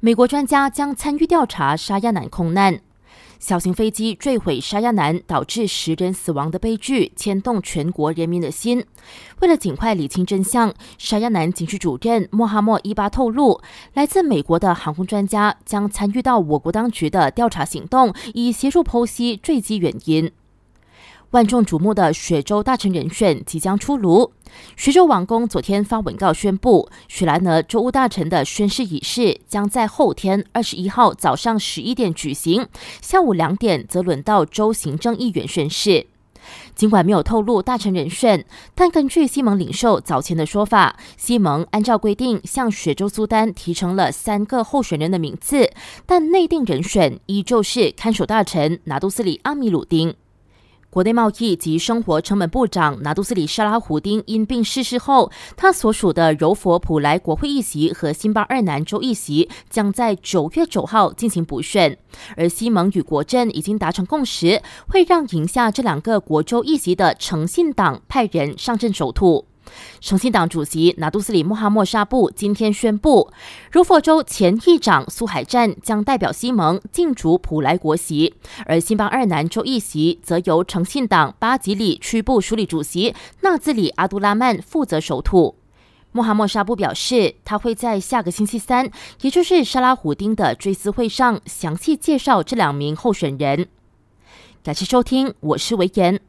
美国专家将参与调查沙亚南空难。小型飞机坠毁沙亚南，导致十人死亡的悲剧，牵动全国人民的心。为了尽快理清真相，沙亚南警区主任莫哈默伊巴透露，来自美国的航空专家将参与到我国当局的调查行动，以协助剖析坠机原因。万众瞩目的雪州大臣人选即将出炉。雪州王宫昨天发文告宣布，雪兰莪州务大臣的宣誓仪式将在后天二十一号早上十一点举行，下午两点则轮到州行政议员宣誓。尽管没有透露大臣人选，但根据西蒙领袖早前的说法，西蒙按照规定向雪州苏丹提成了三个候选人的名字，但内定人选依旧是看守大臣拿督斯里阿米鲁丁。国内贸易及生活成本部长拿督斯里沙拉胡丁因病逝世后，他所属的柔佛普莱国会议席和新巴二南州议席将在九月九号进行补选。而西蒙与国政已经达成共识，会让赢下这两个国州议席的诚信党派人上阵守土。诚信党主席拿督斯里穆哈默沙布今天宣布，如佛州前议长苏海战将代表西蒙竞逐普莱国席，而新邦二南州议席则由诚信党巴吉里区部署理主席纳兹里阿杜拉曼负责守土。穆哈默沙布表示，他会在下个星期三，也就是沙拉胡丁的追思会上，详细介绍这两名候选人。感谢收听，我是维言。